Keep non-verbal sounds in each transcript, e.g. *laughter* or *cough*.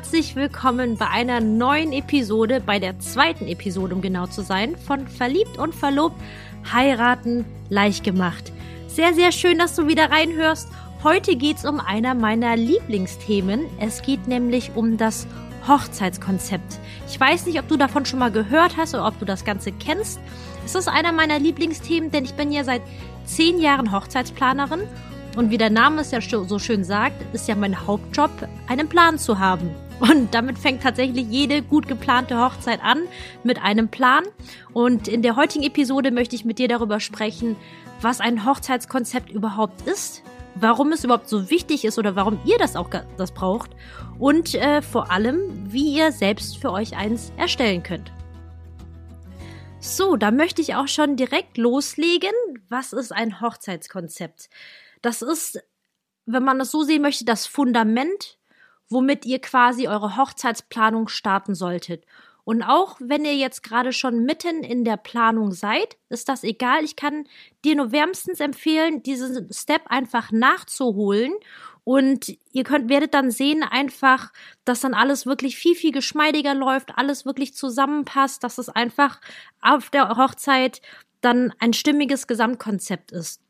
herzlich willkommen bei einer neuen Episode, bei der zweiten Episode, um genau zu sein, von Verliebt und Verlobt, Heiraten leicht gemacht. Sehr, sehr schön, dass du wieder reinhörst. Heute geht es um einer meiner Lieblingsthemen. Es geht nämlich um das Hochzeitskonzept. Ich weiß nicht, ob du davon schon mal gehört hast oder ob du das Ganze kennst. Es ist einer meiner Lieblingsthemen, denn ich bin ja seit zehn Jahren Hochzeitsplanerin und wie der Name es ja so schön sagt, ist ja mein Hauptjob, einen Plan zu haben. Und damit fängt tatsächlich jede gut geplante Hochzeit an mit einem Plan. Und in der heutigen Episode möchte ich mit dir darüber sprechen, was ein Hochzeitskonzept überhaupt ist, warum es überhaupt so wichtig ist oder warum ihr das auch das braucht und äh, vor allem, wie ihr selbst für euch eins erstellen könnt. So, da möchte ich auch schon direkt loslegen. Was ist ein Hochzeitskonzept? Das ist, wenn man das so sehen möchte, das Fundament, womit ihr quasi eure Hochzeitsplanung starten solltet. Und auch wenn ihr jetzt gerade schon mitten in der Planung seid, ist das egal. Ich kann dir nur wärmstens empfehlen, diesen Step einfach nachzuholen. Und ihr könnt, werdet dann sehen einfach, dass dann alles wirklich viel, viel geschmeidiger läuft, alles wirklich zusammenpasst, dass es einfach auf der Hochzeit dann ein stimmiges Gesamtkonzept ist.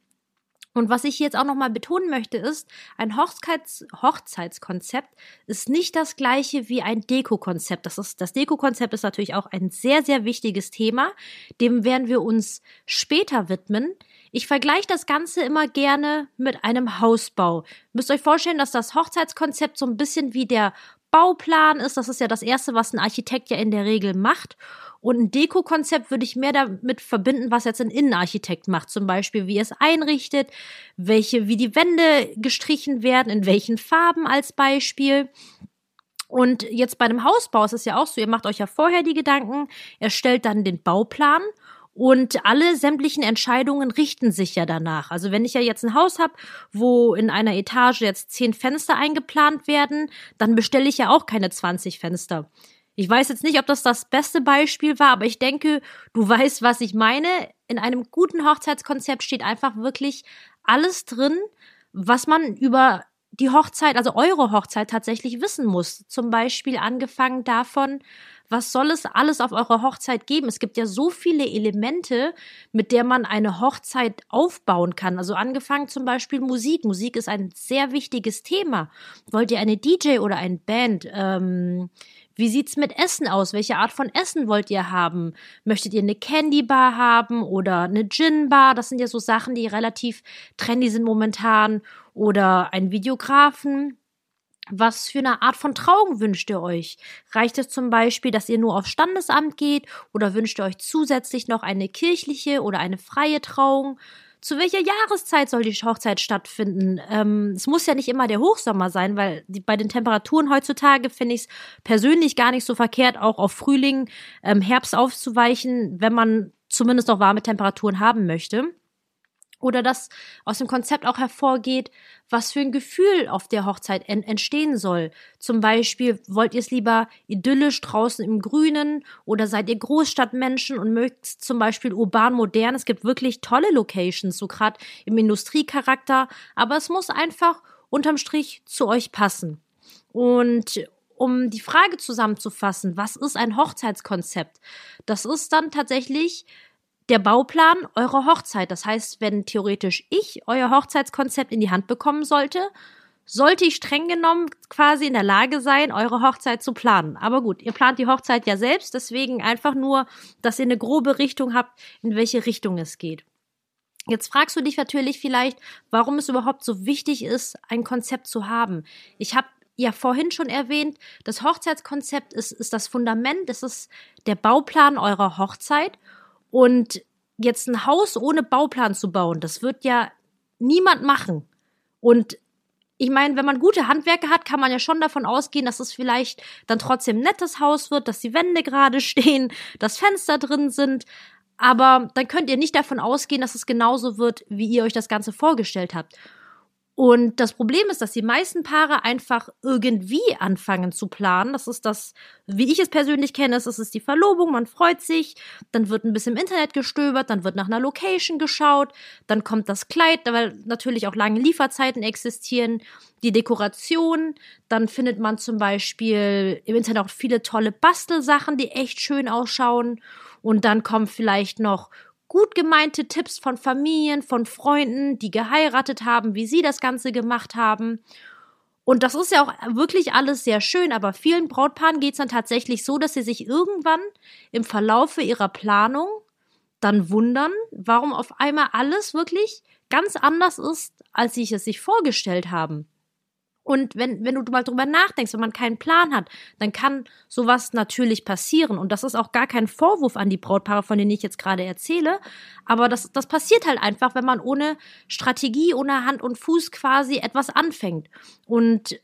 Und was ich jetzt auch nochmal betonen möchte, ist, ein Hochzeits Hochzeitskonzept ist nicht das gleiche wie ein Deko-Konzept. Das, ist, das Deko-Konzept ist natürlich auch ein sehr, sehr wichtiges Thema. Dem werden wir uns später widmen. Ich vergleiche das Ganze immer gerne mit einem Hausbau. Müsst euch vorstellen, dass das Hochzeitskonzept so ein bisschen wie der Bauplan ist. Das ist ja das Erste, was ein Architekt ja in der Regel macht. Und ein Deko-Konzept würde ich mehr damit verbinden, was jetzt ein Innenarchitekt macht. Zum Beispiel, wie er es einrichtet, welche, wie die Wände gestrichen werden, in welchen Farben als Beispiel. Und jetzt bei einem Hausbau ist es ja auch so, ihr macht euch ja vorher die Gedanken, erstellt dann den Bauplan und alle sämtlichen Entscheidungen richten sich ja danach. Also wenn ich ja jetzt ein Haus habe, wo in einer Etage jetzt zehn Fenster eingeplant werden, dann bestelle ich ja auch keine 20 Fenster. Ich weiß jetzt nicht, ob das das beste Beispiel war, aber ich denke, du weißt, was ich meine. In einem guten Hochzeitskonzept steht einfach wirklich alles drin, was man über die Hochzeit, also eure Hochzeit tatsächlich wissen muss. Zum Beispiel angefangen davon, was soll es alles auf eurer Hochzeit geben? Es gibt ja so viele Elemente, mit der man eine Hochzeit aufbauen kann. Also angefangen zum Beispiel Musik. Musik ist ein sehr wichtiges Thema. Wollt ihr eine DJ oder eine Band? Ähm, wie sieht's mit Essen aus? Welche Art von Essen wollt ihr haben? Möchtet ihr eine Candy Bar haben oder eine Gin Bar? Das sind ja so Sachen, die relativ trendy sind momentan. Oder ein Videografen. Was für eine Art von Trauung wünscht ihr euch? Reicht es zum Beispiel, dass ihr nur aufs Standesamt geht oder wünscht ihr euch zusätzlich noch eine kirchliche oder eine freie Trauung? zu welcher Jahreszeit soll die Hochzeit stattfinden? Ähm, es muss ja nicht immer der Hochsommer sein, weil die, bei den Temperaturen heutzutage finde ich es persönlich gar nicht so verkehrt, auch auf Frühling, ähm, Herbst aufzuweichen, wenn man zumindest noch warme Temperaturen haben möchte oder dass aus dem Konzept auch hervorgeht, was für ein Gefühl auf der Hochzeit en entstehen soll. Zum Beispiel, wollt ihr es lieber idyllisch draußen im Grünen oder seid ihr Großstadtmenschen und mögt zum Beispiel urban modern? Es gibt wirklich tolle Locations, so gerade im Industriecharakter, aber es muss einfach unterm Strich zu euch passen. Und um die Frage zusammenzufassen, was ist ein Hochzeitskonzept? Das ist dann tatsächlich der Bauplan eurer Hochzeit. Das heißt, wenn theoretisch ich euer Hochzeitskonzept in die Hand bekommen sollte, sollte ich streng genommen quasi in der Lage sein, eure Hochzeit zu planen. Aber gut, ihr plant die Hochzeit ja selbst, deswegen einfach nur, dass ihr eine grobe Richtung habt, in welche Richtung es geht. Jetzt fragst du dich natürlich vielleicht, warum es überhaupt so wichtig ist, ein Konzept zu haben. Ich habe ja vorhin schon erwähnt, das Hochzeitskonzept ist, ist das Fundament, das ist der Bauplan eurer Hochzeit und jetzt ein Haus ohne Bauplan zu bauen, das wird ja niemand machen. Und ich meine, wenn man gute Handwerker hat, kann man ja schon davon ausgehen, dass es vielleicht dann trotzdem ein nettes Haus wird, dass die Wände gerade *laughs* stehen, dass Fenster drin sind. Aber dann könnt ihr nicht davon ausgehen, dass es genauso wird, wie ihr euch das Ganze vorgestellt habt. Und das Problem ist, dass die meisten Paare einfach irgendwie anfangen zu planen. Das ist das, wie ich es persönlich kenne, das ist die Verlobung, man freut sich, dann wird ein bisschen im Internet gestöbert, dann wird nach einer Location geschaut, dann kommt das Kleid, weil natürlich auch lange Lieferzeiten existieren, die Dekoration, dann findet man zum Beispiel im Internet auch viele tolle Bastelsachen, die echt schön ausschauen. Und dann kommt vielleicht noch gut gemeinte Tipps von Familien, von Freunden, die geheiratet haben, wie sie das Ganze gemacht haben. Und das ist ja auch wirklich alles sehr schön, aber vielen Brautpaaren geht es dann tatsächlich so, dass sie sich irgendwann im Verlaufe ihrer Planung dann wundern, warum auf einmal alles wirklich ganz anders ist, als sie es sich vorgestellt haben. Und wenn, wenn du mal drüber nachdenkst, wenn man keinen Plan hat, dann kann sowas natürlich passieren. Und das ist auch gar kein Vorwurf an die Brautpaare, von denen ich jetzt gerade erzähle. Aber das, das passiert halt einfach, wenn man ohne Strategie, ohne Hand und Fuß quasi etwas anfängt. Und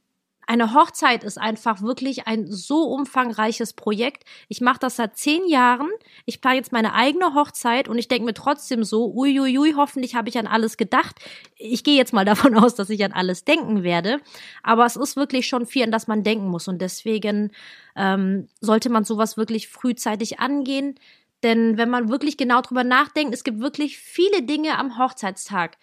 eine Hochzeit ist einfach wirklich ein so umfangreiches Projekt. Ich mache das seit zehn Jahren. Ich plane jetzt meine eigene Hochzeit und ich denke mir trotzdem so, uiuiui, hoffentlich habe ich an alles gedacht. Ich gehe jetzt mal *laughs* davon aus, dass ich an alles denken werde. Aber es ist wirklich schon viel, an das man denken muss. Und deswegen ähm, sollte man sowas wirklich frühzeitig angehen. Denn wenn man wirklich genau drüber nachdenkt, es gibt wirklich viele Dinge am Hochzeitstag,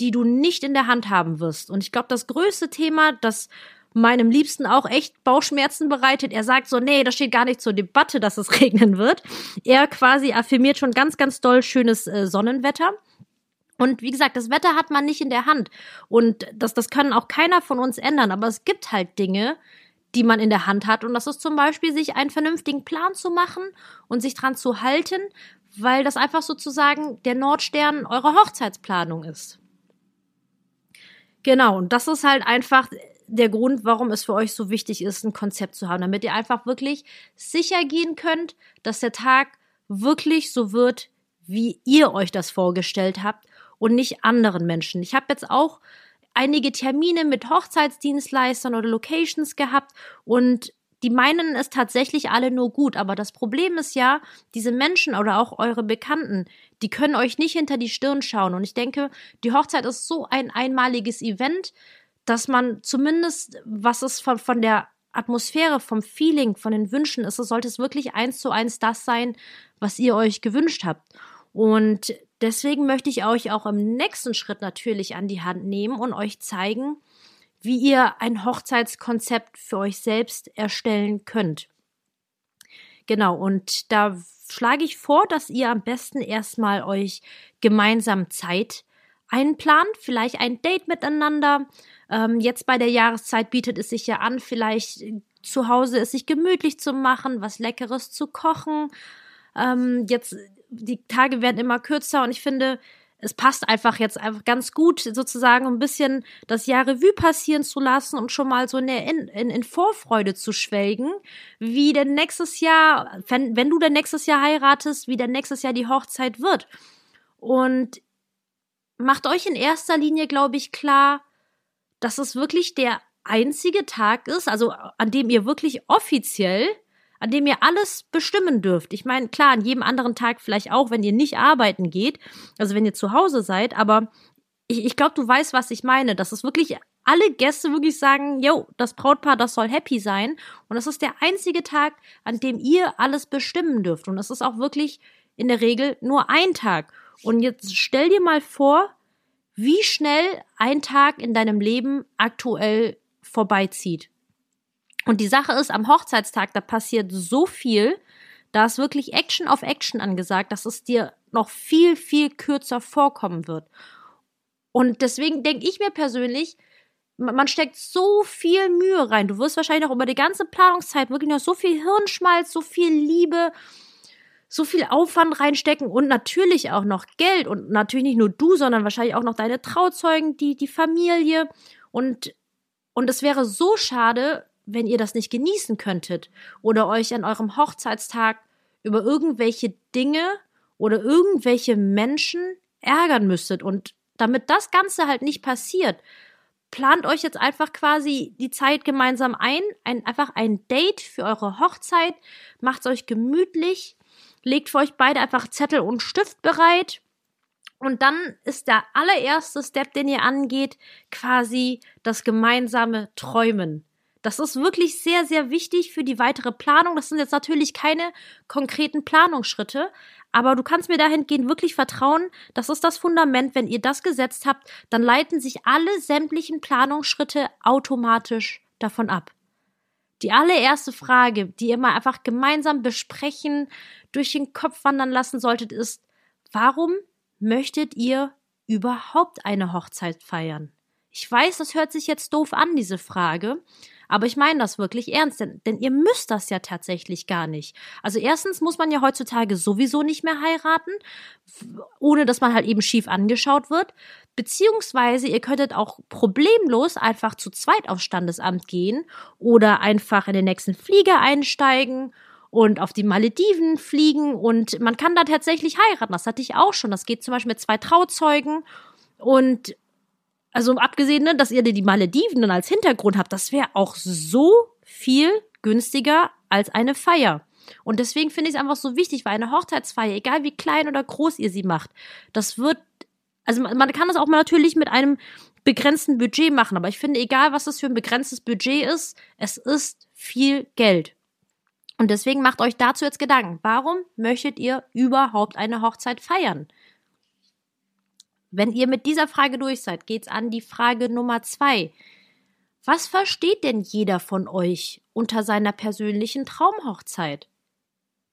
die du nicht in der Hand haben wirst. Und ich glaube, das größte Thema, das meinem Liebsten auch echt Bauchschmerzen bereitet. Er sagt so, nee, das steht gar nicht zur Debatte, dass es *laughs* regnen wird. Er quasi affirmiert schon ganz, ganz doll schönes äh, Sonnenwetter. Und wie gesagt, das Wetter hat man nicht in der Hand. Und das, das kann auch keiner von uns ändern. Aber es gibt halt Dinge, die man in der Hand hat. Und das ist zum Beispiel, sich einen vernünftigen Plan zu machen und sich dran zu halten, weil das einfach sozusagen der Nordstern eurer Hochzeitsplanung ist. Genau, und das ist halt einfach der Grund, warum es für euch so wichtig ist, ein Konzept zu haben, damit ihr einfach wirklich sicher gehen könnt, dass der Tag wirklich so wird, wie ihr euch das vorgestellt habt und nicht anderen Menschen. Ich habe jetzt auch einige Termine mit Hochzeitsdienstleistern oder Locations gehabt und die meinen es tatsächlich alle nur gut, aber das Problem ist ja, diese Menschen oder auch eure Bekannten, die können euch nicht hinter die Stirn schauen und ich denke, die Hochzeit ist so ein einmaliges Event, dass man zumindest, was es von, von der Atmosphäre, vom Feeling, von den Wünschen ist, sollte es wirklich eins zu eins das sein, was ihr euch gewünscht habt. Und deswegen möchte ich euch auch im nächsten Schritt natürlich an die Hand nehmen und euch zeigen, wie ihr ein Hochzeitskonzept für euch selbst erstellen könnt. Genau, und da schlage ich vor, dass ihr am besten erstmal euch gemeinsam Zeit einplant, vielleicht ein Date miteinander, ähm, jetzt bei der Jahreszeit bietet es sich ja an, vielleicht zu Hause es sich gemütlich zu machen, was Leckeres zu kochen. Ähm, jetzt, die Tage werden immer kürzer und ich finde, es passt einfach jetzt einfach ganz gut, sozusagen ein bisschen das Jahr Revue passieren zu lassen und schon mal so in, in, in Vorfreude zu schwelgen, wie denn nächstes Jahr, wenn, wenn du denn nächstes Jahr heiratest, wie denn nächstes Jahr die Hochzeit wird. Und macht euch in erster Linie, glaube ich, klar, dass es wirklich der einzige Tag ist, also an dem ihr wirklich offiziell, an dem ihr alles bestimmen dürft. Ich meine, klar, an jedem anderen Tag vielleicht auch, wenn ihr nicht arbeiten geht, also wenn ihr zu Hause seid, aber ich, ich glaube, du weißt, was ich meine. Dass es wirklich alle Gäste wirklich sagen, yo, das Brautpaar, das soll happy sein. Und das ist der einzige Tag, an dem ihr alles bestimmen dürft. Und es ist auch wirklich in der Regel nur ein Tag. Und jetzt stell dir mal vor, wie schnell ein Tag in deinem Leben aktuell vorbeizieht. Und die Sache ist, am Hochzeitstag, da passiert so viel, da ist wirklich Action auf Action angesagt, dass es dir noch viel, viel kürzer vorkommen wird. Und deswegen denke ich mir persönlich, man steckt so viel Mühe rein. Du wirst wahrscheinlich noch über die ganze Planungszeit wirklich noch so viel Hirnschmalz, so viel Liebe, so viel Aufwand reinstecken und natürlich auch noch Geld. Und natürlich nicht nur du, sondern wahrscheinlich auch noch deine Trauzeugen, die, die Familie. Und, und es wäre so schade, wenn ihr das nicht genießen könntet oder euch an eurem Hochzeitstag über irgendwelche Dinge oder irgendwelche Menschen ärgern müsstet. Und damit das Ganze halt nicht passiert, plant euch jetzt einfach quasi die Zeit gemeinsam ein, ein einfach ein Date für eure Hochzeit, macht's euch gemütlich, legt für euch beide einfach Zettel und Stift bereit Und dann ist der allererste Step, den ihr angeht, quasi das gemeinsame Träumen. Das ist wirklich sehr, sehr wichtig für die weitere Planung. Das sind jetzt natürlich keine konkreten Planungsschritte, aber du kannst mir dahingehend wirklich vertrauen. Das ist das Fundament. Wenn ihr das gesetzt habt, dann leiten sich alle sämtlichen Planungsschritte automatisch davon ab. Die allererste Frage, die ihr mal einfach gemeinsam besprechen, durch den Kopf wandern lassen solltet, ist, warum möchtet ihr überhaupt eine Hochzeit feiern? Ich weiß, das hört sich jetzt doof an, diese Frage, aber ich meine das wirklich ernst, denn, denn ihr müsst das ja tatsächlich gar nicht. Also erstens muss man ja heutzutage sowieso nicht mehr heiraten, ohne dass man halt eben schief angeschaut wird. Beziehungsweise ihr könntet auch problemlos einfach zu zweit aufs Standesamt gehen oder einfach in den nächsten Flieger einsteigen und auf die Malediven fliegen und man kann da tatsächlich heiraten. Das hatte ich auch schon. Das geht zum Beispiel mit zwei Trauzeugen und also abgesehen, ne, dass ihr die Malediven dann als Hintergrund habt, das wäre auch so viel günstiger als eine Feier. Und deswegen finde ich es einfach so wichtig, weil eine Hochzeitsfeier, egal wie klein oder groß ihr sie macht, das wird, also man kann das auch mal natürlich mit einem begrenzten Budget machen, aber ich finde, egal was das für ein begrenztes Budget ist, es ist viel Geld. Und deswegen macht euch dazu jetzt Gedanken. Warum möchtet ihr überhaupt eine Hochzeit feiern? Wenn ihr mit dieser Frage durch seid, geht's an die Frage Nummer zwei. Was versteht denn jeder von euch unter seiner persönlichen Traumhochzeit?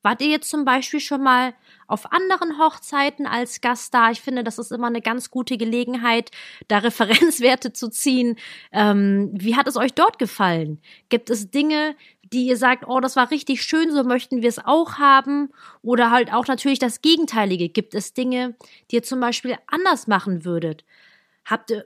Wart ihr jetzt zum Beispiel schon mal auf anderen Hochzeiten als Gast da? Ich finde, das ist immer eine ganz gute Gelegenheit, da *laughs* Referenzwerte zu ziehen. Ähm, wie hat es euch dort gefallen? Gibt es Dinge, die ihr sagt, oh, das war richtig schön, so möchten wir es auch haben. Oder halt auch natürlich das Gegenteilige. Gibt es Dinge, die ihr zum Beispiel anders machen würdet? Habt ihr,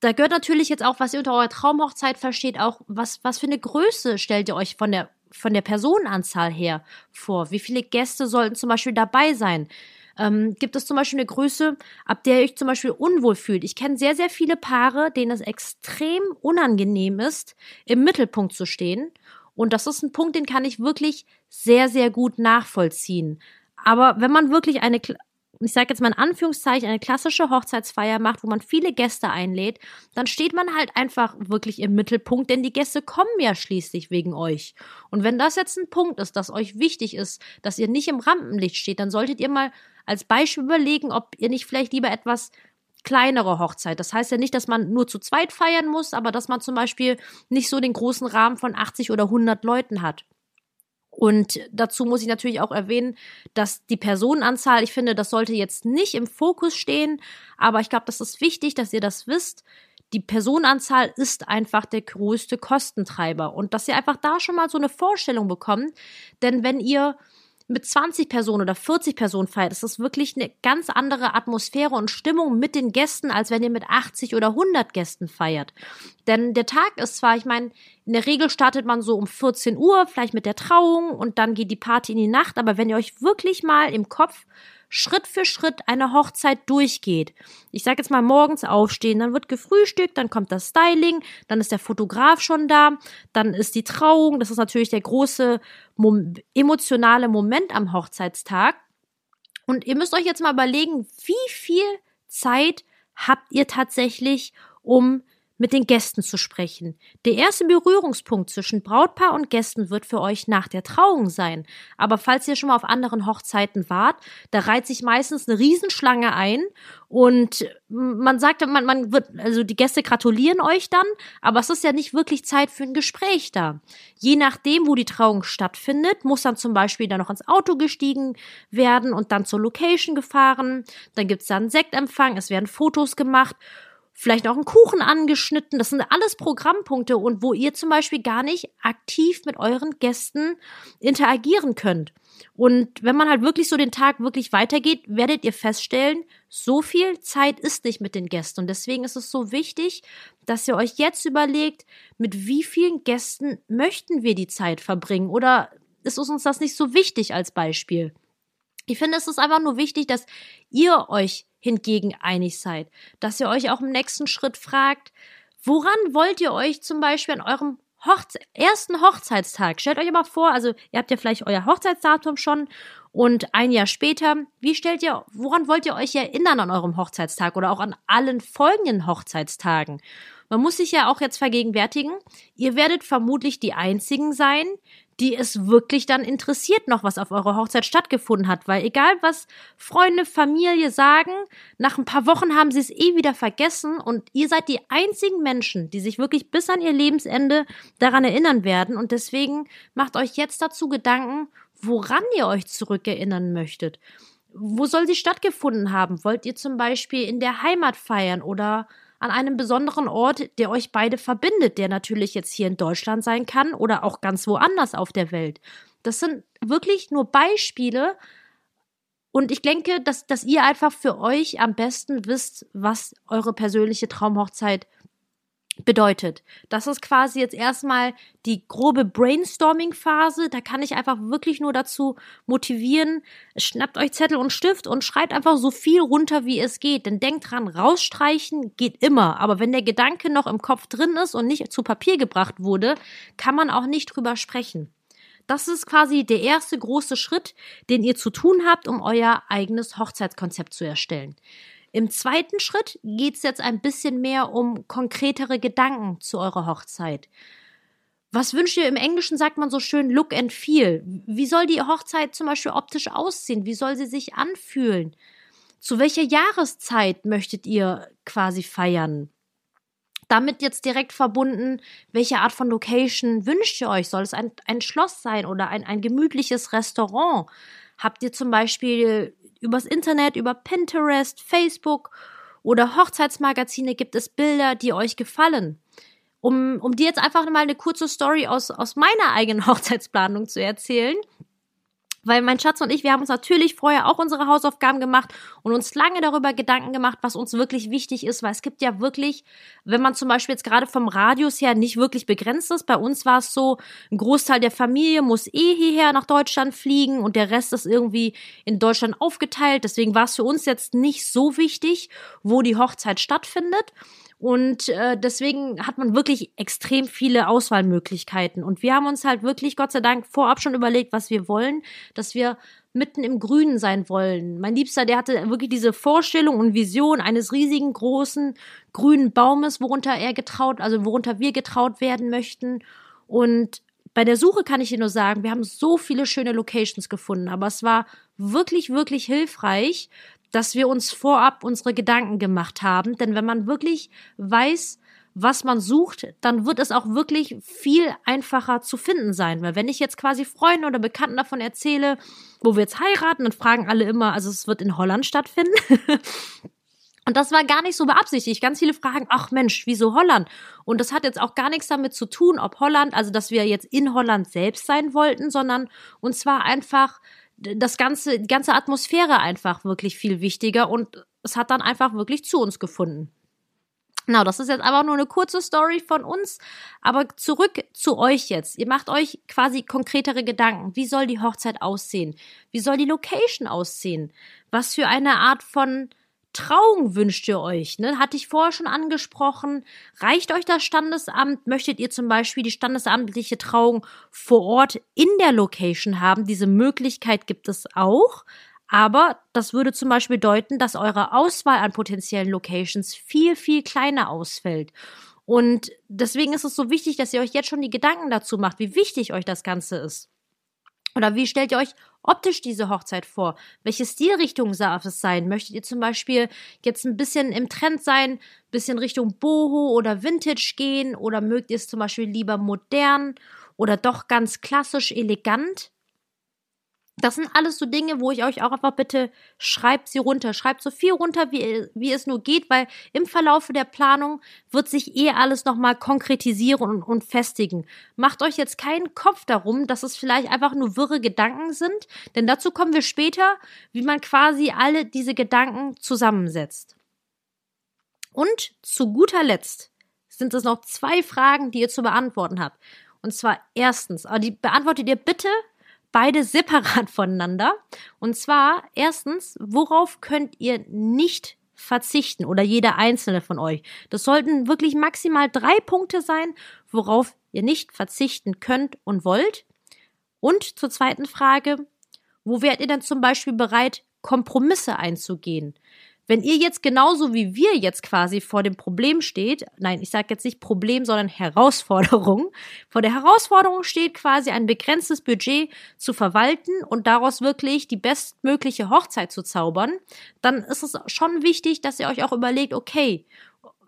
da gehört natürlich jetzt auch, was ihr unter eurer Traumhochzeit versteht, auch was, was für eine Größe stellt ihr euch von der, von der Personenanzahl her vor? Wie viele Gäste sollten zum Beispiel dabei sein? ähm, gibt es zum Beispiel eine Größe, ab der ihr euch zum Beispiel unwohl fühlt. Ich kenne sehr, sehr viele Paare, denen es extrem unangenehm ist, im Mittelpunkt zu stehen und das ist ein Punkt, den kann ich wirklich sehr, sehr gut nachvollziehen. Aber wenn man wirklich eine, ich sage jetzt mal in Anführungszeichen, eine klassische Hochzeitsfeier macht, wo man viele Gäste einlädt, dann steht man halt einfach wirklich im Mittelpunkt, denn die Gäste kommen ja schließlich wegen euch. Und wenn das jetzt ein Punkt ist, dass euch wichtig ist, dass ihr nicht im Rampenlicht steht, dann solltet ihr mal als Beispiel überlegen, ob ihr nicht vielleicht lieber etwas kleinere Hochzeit. Das heißt ja nicht, dass man nur zu zweit feiern muss, aber dass man zum Beispiel nicht so den großen Rahmen von 80 oder 100 Leuten hat. Und dazu muss ich natürlich auch erwähnen, dass die Personenanzahl, ich finde, das sollte jetzt nicht im Fokus stehen, aber ich glaube, das ist wichtig, dass ihr das wisst. Die Personenanzahl ist einfach der größte Kostentreiber und dass ihr einfach da schon mal so eine Vorstellung bekommt. Denn wenn ihr mit 20 Personen oder 40 Personen feiert, ist das wirklich eine ganz andere Atmosphäre und Stimmung mit den Gästen, als wenn ihr mit 80 oder 100 Gästen feiert. Denn der Tag ist zwar, ich meine, in der Regel startet man so um 14 Uhr, vielleicht mit der Trauung und dann geht die Party in die Nacht, aber wenn ihr euch wirklich mal im Kopf Schritt für Schritt eine Hochzeit durchgeht. Ich sage jetzt mal morgens aufstehen, dann wird gefrühstückt, dann kommt das Styling, dann ist der Fotograf schon da, dann ist die Trauung, das ist natürlich der große emotionale Moment am Hochzeitstag. Und ihr müsst euch jetzt mal überlegen, wie viel Zeit habt ihr tatsächlich, um mit den Gästen zu sprechen. Der erste Berührungspunkt zwischen Brautpaar und Gästen wird für euch nach der Trauung sein. Aber falls ihr schon mal auf anderen Hochzeiten wart, da reiht sich meistens eine Riesenschlange ein und man sagt, man, man wird, also die Gäste gratulieren euch dann, aber es ist ja nicht wirklich Zeit für ein Gespräch da. Je nachdem, wo die Trauung stattfindet, muss dann zum Beispiel dann noch ins Auto gestiegen werden und dann zur Location gefahren. Dann gibt's dann Sektempfang, es werden Fotos gemacht vielleicht auch einen Kuchen angeschnitten. Das sind alles Programmpunkte und wo ihr zum Beispiel gar nicht aktiv mit euren Gästen interagieren könnt. Und wenn man halt wirklich so den Tag wirklich weitergeht, werdet ihr feststellen, so viel Zeit ist nicht mit den Gästen. Und deswegen ist es so wichtig, dass ihr euch jetzt überlegt, mit wie vielen Gästen möchten wir die Zeit verbringen? Oder ist uns das nicht so wichtig als Beispiel? Ich finde, es ist einfach nur wichtig, dass ihr euch hingegen einig seid. Dass ihr euch auch im nächsten Schritt fragt, woran wollt ihr euch zum Beispiel an eurem Hochze ersten Hochzeitstag. Stellt euch aber vor, also ihr habt ja vielleicht euer Hochzeitsdatum schon Und ein Jahr später, wie stellt ihr, woran wollt ihr euch erinnern an eurem Hochzeitstag oder auch an allen folgenden Hochzeitstagen? Man muss sich ja auch jetzt vergegenwärtigen, ihr werdet vermutlich die einzigen sein, die es wirklich dann interessiert noch, was auf eurer Hochzeit stattgefunden hat, weil egal was Freunde, Familie sagen, nach ein paar Wochen haben sie es eh wieder vergessen und ihr seid die einzigen Menschen, die sich wirklich bis an ihr Lebensende daran erinnern werden und deswegen macht euch jetzt dazu Gedanken, woran ihr euch zurückerinnern möchtet. Wo soll sie stattgefunden haben? Wollt ihr zum Beispiel in der Heimat feiern oder an einem besonderen Ort, der euch beide verbindet, der natürlich jetzt hier in Deutschland sein kann oder auch ganz woanders auf der Welt. Das sind wirklich nur Beispiele. Und ich denke, dass, dass ihr einfach für euch am besten wisst, was eure persönliche Traumhochzeit bedeutet. Das ist quasi jetzt erstmal die grobe Brainstorming-Phase. Da kann ich einfach wirklich nur dazu motivieren, schnappt euch Zettel und Stift und schreibt einfach so viel runter, wie es geht. Denn denkt dran, rausstreichen geht immer. Aber wenn der Gedanke noch im Kopf drin ist und nicht zu Papier gebracht wurde, kann man auch nicht drüber sprechen. Das ist quasi der erste große Schritt, den ihr zu tun habt, um euer eigenes Hochzeitskonzept zu erstellen. Im zweiten Schritt geht es jetzt ein bisschen mehr um konkretere Gedanken zu eurer Hochzeit. Was wünscht ihr? Im Englischen sagt man so schön Look and Feel. Wie soll die Hochzeit zum Beispiel optisch aussehen? Wie soll sie sich anfühlen? Zu welcher Jahreszeit möchtet ihr quasi feiern? Damit jetzt direkt verbunden, welche Art von Location wünscht ihr euch? Soll es ein, ein Schloss sein oder ein, ein gemütliches Restaurant? Habt ihr zum Beispiel übers Internet, über Pinterest, Facebook oder Hochzeitsmagazine gibt es Bilder, die euch gefallen. Um, um dir jetzt einfach mal eine kurze Story aus, aus meiner eigenen *laughs* Hochzeitsplanung zu erzählen. Weil mein Schatz und ich, wir haben uns natürlich vorher auch unsere Hausaufgaben gemacht und uns lange darüber Gedanken gemacht, was uns wirklich wichtig ist, weil es gibt ja wirklich, wenn man zum Beispiel jetzt gerade vom Radius her nicht wirklich begrenzt ist, bei uns war es so, ein Großteil der Familie muss eh hierher nach Deutschland fliegen und der Rest ist irgendwie in Deutschland aufgeteilt. Deswegen war es für uns jetzt nicht so wichtig, wo die Hochzeit stattfindet. Und äh, deswegen hat man wirklich extrem viele Auswahlmöglichkeiten. Und wir haben uns halt wirklich, Gott sei Dank, vorab schon überlegt, was wir wollen, dass wir mitten im Grünen sein wollen. Mein Liebster, der hatte wirklich diese Vorstellung und Vision eines riesigen, großen, grünen Baumes, worunter er getraut, also worunter wir getraut werden möchten. Und bei der Suche kann ich dir nur sagen, wir haben so viele schöne Locations gefunden, aber es war wirklich, wirklich hilfreich, dass wir uns vorab unsere Gedanken gemacht haben. Denn wenn man wirklich weiß, was man sucht, dann wird es auch wirklich viel einfacher zu finden sein. Weil wenn ich jetzt quasi Freunden oder Bekannten davon erzähle, wo wir jetzt heiraten, dann fragen alle immer, also es wird in Holland stattfinden. *laughs* Und das war gar nicht so beabsichtigt. Ganz viele fragen, ach Mensch, wieso Holland? Und das hat jetzt auch gar nichts damit zu tun, ob Holland, also dass wir jetzt in Holland selbst sein wollten, sondern und zwar einfach das ganze, die ganze Atmosphäre einfach wirklich viel wichtiger und es hat dann einfach wirklich zu uns gefunden. Genau, das ist jetzt aber nur eine kurze Story von uns, aber zurück zu euch jetzt. Ihr macht euch quasi konkretere Gedanken. Wie soll die Hochzeit aussehen? Wie soll die Location aussehen? Was für eine Art von Trauung wünscht ihr euch? Ne? Hatte ich vorher schon angesprochen. Reicht euch das Standesamt? Möchtet ihr zum Beispiel die standesamtliche Trauung vor Ort in der Location haben? Diese Möglichkeit gibt es auch. Aber das würde zum Beispiel bedeuten, dass eure Auswahl an potenziellen Locations viel, viel kleiner ausfällt. Und deswegen ist es so wichtig, dass ihr euch jetzt schon die Gedanken dazu macht, wie wichtig euch das Ganze ist. Oder wie stellt ihr euch optisch diese Hochzeit vor? Welche Stilrichtung darf es sein? Möchtet ihr zum Beispiel jetzt ein bisschen im Trend sein, bisschen Richtung Boho oder Vintage gehen? Oder mögt ihr es zum Beispiel lieber modern oder doch ganz klassisch elegant? Das sind alles so Dinge, wo ich euch auch einfach bitte schreibt sie runter. Schreibt so viel runter, wie, wie es nur geht, weil im Verlaufe der Planung wird sich eh alles nochmal konkretisieren und, und festigen. Macht euch jetzt keinen Kopf darum, dass es vielleicht einfach nur wirre Gedanken sind, denn dazu kommen wir später, wie man quasi alle diese Gedanken zusammensetzt. Und zu guter Letzt sind es noch zwei Fragen, die ihr zu beantworten habt. Und zwar erstens, aber die beantwortet ihr bitte beide separat *laughs* voneinander. Und zwar erstens, worauf könnt ihr nicht verzichten oder jeder einzelne von euch? Das sollten wirklich maximal drei Punkte sein, worauf ihr nicht verzichten könnt und wollt. Und zur zweiten Frage, Wo wärt ihr denn zum Beispiel bereit, Kompromisse einzugehen? Wenn ihr jetzt genauso wie wir jetzt quasi vor dem Problem steht, nein, ich sage jetzt nicht Problem, sondern Herausforderung, *laughs* vor der Herausforderung steht quasi ein begrenztes Budget zu verwalten und daraus wirklich die bestmögliche Hochzeit zu zaubern, dann ist es schon wichtig, dass ihr euch auch überlegt, okay,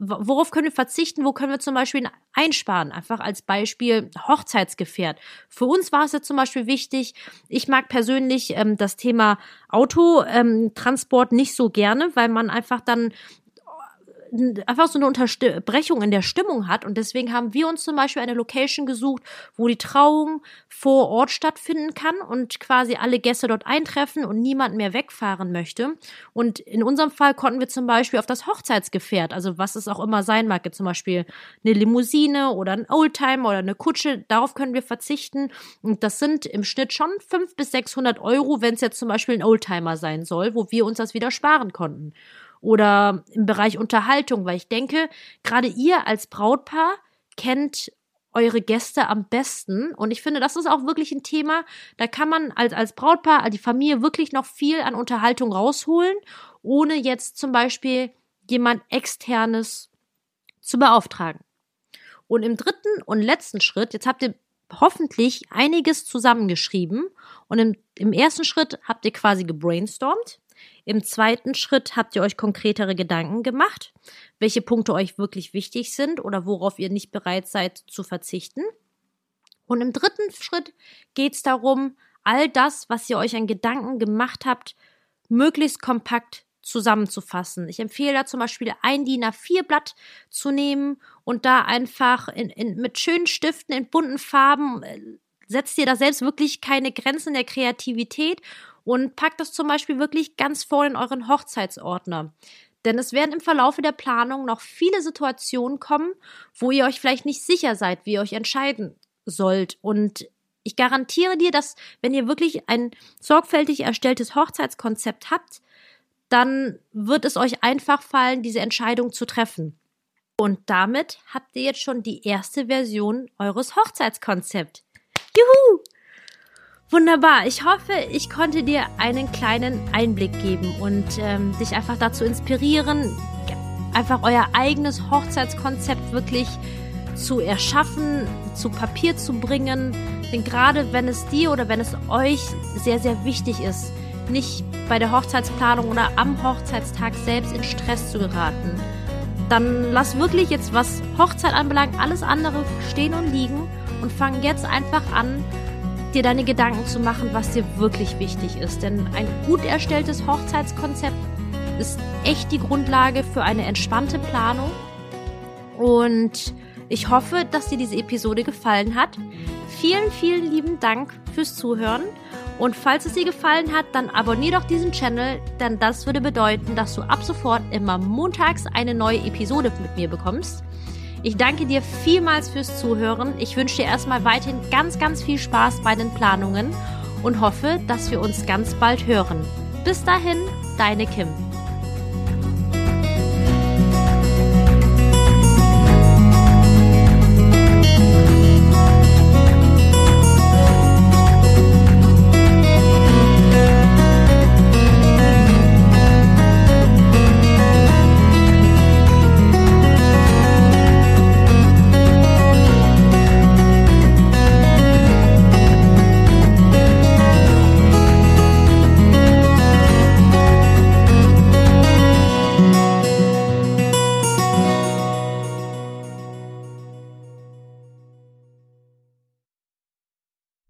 worauf können wir verzichten, wo können wir zum Beispiel einsparen? Einfach als Beispiel Hochzeitsgefährt. Für uns war es jetzt zum Beispiel wichtig, ich mag persönlich ähm, das Thema Autotransport ähm, nicht so gerne, weil man einfach dann einfach so eine Unterbrechung in der Stimmung hat. Und deswegen haben wir uns zum Beispiel eine Location gesucht, wo die Trauung vor Ort stattfinden kann und quasi alle Gäste dort eintreffen und niemand mehr wegfahren möchte. Und in unserem Fall konnten wir zum Beispiel auf das Hochzeitsgefährt, also was es auch immer sein mag, zum Beispiel eine Limousine oder ein Oldtimer oder eine Kutsche, darauf können wir verzichten. Und das sind im Schnitt schon 500 bis 600 Euro, wenn es jetzt zum Beispiel ein Oldtimer sein soll, wo wir uns das wieder sparen konnten oder im Bereich Unterhaltung, weil ich denke, gerade ihr als Brautpaar kennt eure Gäste am besten. Und ich finde, das ist auch wirklich ein Thema, da kann man als, als Brautpaar, als die Familie wirklich noch viel an Unterhaltung rausholen, ohne jetzt zum Beispiel jemand externes zu beauftragen. Und im dritten und letzten Schritt, jetzt habt ihr hoffentlich einiges zusammengeschrieben und im, im ersten Schritt habt ihr quasi gebrainstormt. Im zweiten Schritt habt ihr euch konkretere Gedanken gemacht, welche Punkte euch wirklich wichtig sind oder worauf ihr nicht bereit seid zu verzichten. Und im dritten Schritt geht es darum, all das, was ihr euch an Gedanken gemacht habt, möglichst kompakt zusammenzufassen. Ich empfehle da zum Beispiel ein DIN A4-Blatt zu nehmen und da einfach in, in, mit schönen Stiften in bunten Farben äh, setzt ihr da selbst wirklich keine Grenzen der Kreativität und packt das zum Beispiel wirklich ganz vorne in euren Hochzeitsordner. Denn es werden im Verlaufe der Planung noch viele Situationen kommen, wo ihr euch vielleicht nicht sicher seid, wie ihr euch entscheiden sollt. Und ich garantiere dir, dass wenn ihr wirklich ein sorgfältig erstelltes Hochzeitskonzept habt, dann wird es euch einfach fallen, diese Entscheidung zu treffen. Und damit habt ihr jetzt schon die erste Version eures Hochzeitskonzepts. Juhu! Wunderbar. Ich hoffe, ich konnte dir einen kleinen Einblick geben und ähm, dich einfach dazu inspirieren, einfach euer eigenes Hochzeitskonzept wirklich zu erschaffen, zu Papier zu bringen. Denn gerade wenn es dir oder wenn es euch sehr, sehr wichtig ist, nicht bei der Hochzeitsplanung oder am Hochzeitstag selbst in Stress zu geraten, dann lass wirklich jetzt, was Hochzeit anbelangt, alles andere stehen und liegen und fang jetzt einfach an, dir deine Gedanken zu machen, was dir wirklich wichtig ist. Denn ein gut erstelltes Hochzeitskonzept ist echt die Grundlage für eine entspannte Planung. Und ich hoffe, dass dir diese Episode gefallen hat. Vielen, vielen lieben Dank fürs Zuhören. Und falls es dir gefallen hat, dann abonniere doch diesen Channel, denn das würde bedeuten, dass du ab sofort immer montags eine neue Episode mit mir bekommst. Ich danke dir vielmals fürs Zuhören. Ich wünsche dir erstmal weiterhin ganz, ganz viel Spaß bei den Planungen und hoffe, dass wir uns ganz bald hören. Bis dahin, deine Kim.